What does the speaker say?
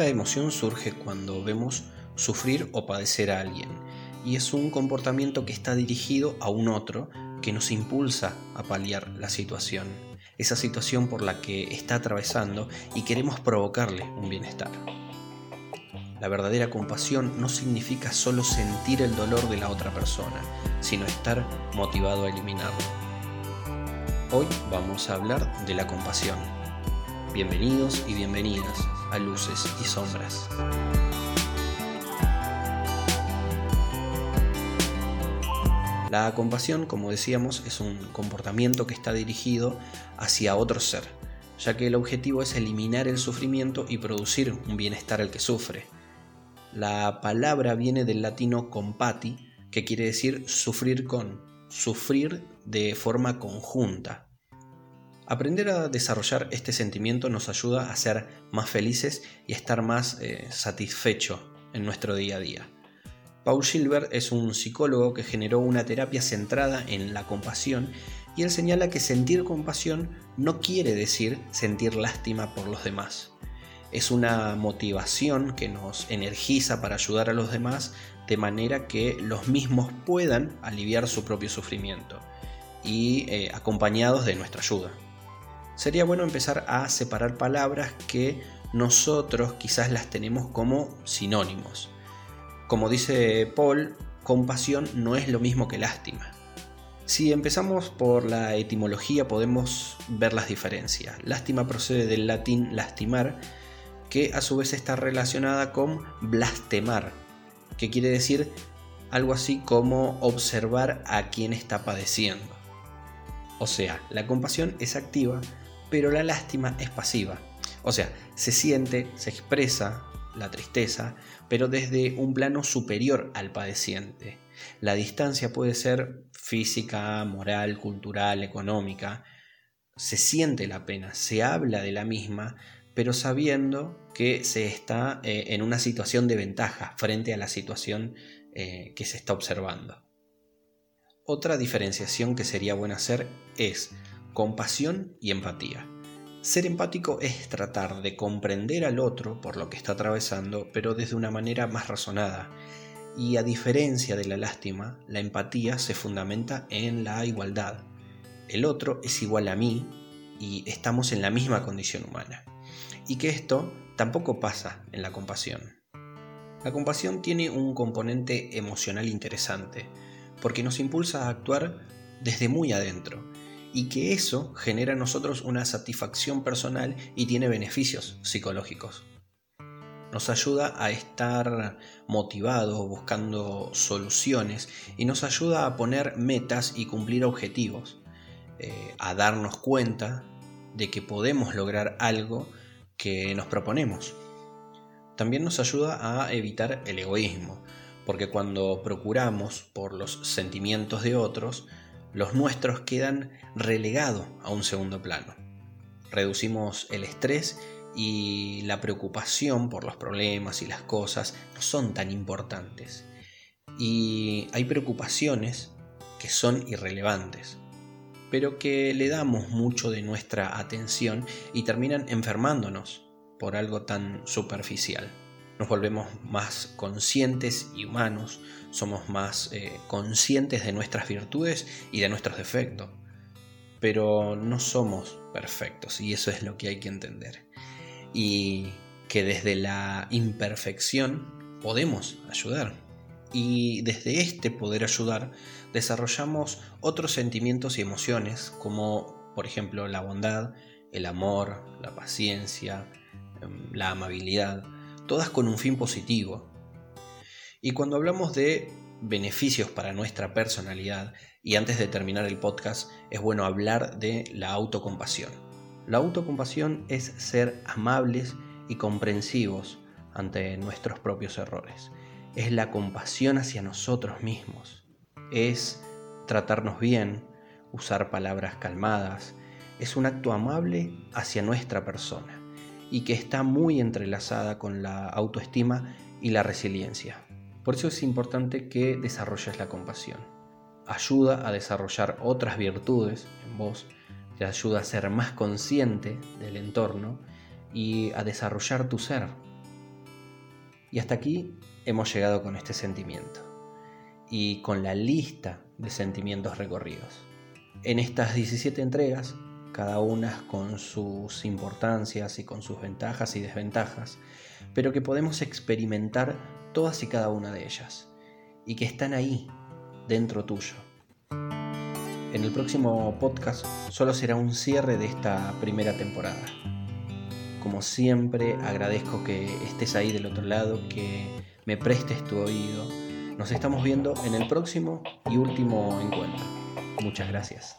Esta emoción surge cuando vemos sufrir o padecer a alguien y es un comportamiento que está dirigido a un otro que nos impulsa a paliar la situación, esa situación por la que está atravesando y queremos provocarle un bienestar. La verdadera compasión no significa solo sentir el dolor de la otra persona, sino estar motivado a eliminarlo. Hoy vamos a hablar de la compasión. Bienvenidos y bienvenidas a Luces y Sombras. La compasión, como decíamos, es un comportamiento que está dirigido hacia otro ser, ya que el objetivo es eliminar el sufrimiento y producir un bienestar al que sufre. La palabra viene del latino compati, que quiere decir sufrir con, sufrir de forma conjunta. Aprender a desarrollar este sentimiento nos ayuda a ser más felices y a estar más eh, satisfechos en nuestro día a día. Paul Gilbert es un psicólogo que generó una terapia centrada en la compasión y él señala que sentir compasión no quiere decir sentir lástima por los demás. Es una motivación que nos energiza para ayudar a los demás de manera que los mismos puedan aliviar su propio sufrimiento y eh, acompañados de nuestra ayuda. Sería bueno empezar a separar palabras que nosotros quizás las tenemos como sinónimos como dice Paul, compasión no es lo mismo que lástima. Si empezamos por la etimología podemos ver las diferencias. Lástima procede del latín lastimar, que a su vez está relacionada con blastemar, que quiere decir algo así como observar a quien está padeciendo. O sea, la compasión es activa, pero la lástima es pasiva. O sea, se siente, se expresa, la tristeza, pero desde un plano superior al padeciente. La distancia puede ser física, moral, cultural, económica. Se siente la pena, se habla de la misma, pero sabiendo que se está eh, en una situación de ventaja frente a la situación eh, que se está observando. Otra diferenciación que sería buena hacer es compasión y empatía. Ser empático es tratar de comprender al otro por lo que está atravesando, pero desde una manera más razonada. Y a diferencia de la lástima, la empatía se fundamenta en la igualdad. El otro es igual a mí y estamos en la misma condición humana. Y que esto tampoco pasa en la compasión. La compasión tiene un componente emocional interesante, porque nos impulsa a actuar desde muy adentro y que eso genera en nosotros una satisfacción personal y tiene beneficios psicológicos. Nos ayuda a estar motivados buscando soluciones y nos ayuda a poner metas y cumplir objetivos, eh, a darnos cuenta de que podemos lograr algo que nos proponemos. También nos ayuda a evitar el egoísmo, porque cuando procuramos por los sentimientos de otros, los nuestros quedan relegados a un segundo plano. Reducimos el estrés y la preocupación por los problemas y las cosas no son tan importantes. Y hay preocupaciones que son irrelevantes, pero que le damos mucho de nuestra atención y terminan enfermándonos por algo tan superficial nos volvemos más conscientes y humanos, somos más eh, conscientes de nuestras virtudes y de nuestros defectos. Pero no somos perfectos y eso es lo que hay que entender. Y que desde la imperfección podemos ayudar. Y desde este poder ayudar desarrollamos otros sentimientos y emociones como por ejemplo la bondad, el amor, la paciencia, em, la amabilidad todas con un fin positivo. Y cuando hablamos de beneficios para nuestra personalidad, y antes de terminar el podcast, es bueno hablar de la autocompasión. La autocompasión es ser amables y comprensivos ante nuestros propios errores. Es la compasión hacia nosotros mismos. Es tratarnos bien, usar palabras calmadas. Es un acto amable hacia nuestra persona y que está muy entrelazada con la autoestima y la resiliencia. Por eso es importante que desarrolles la compasión. Ayuda a desarrollar otras virtudes en vos, te ayuda a ser más consciente del entorno y a desarrollar tu ser. Y hasta aquí hemos llegado con este sentimiento y con la lista de sentimientos recorridos. En estas 17 entregas, cada una con sus importancias y con sus ventajas y desventajas, pero que podemos experimentar todas y cada una de ellas, y que están ahí, dentro tuyo. En el próximo podcast solo será un cierre de esta primera temporada. Como siempre, agradezco que estés ahí del otro lado, que me prestes tu oído. Nos estamos viendo en el próximo y último encuentro. Muchas gracias.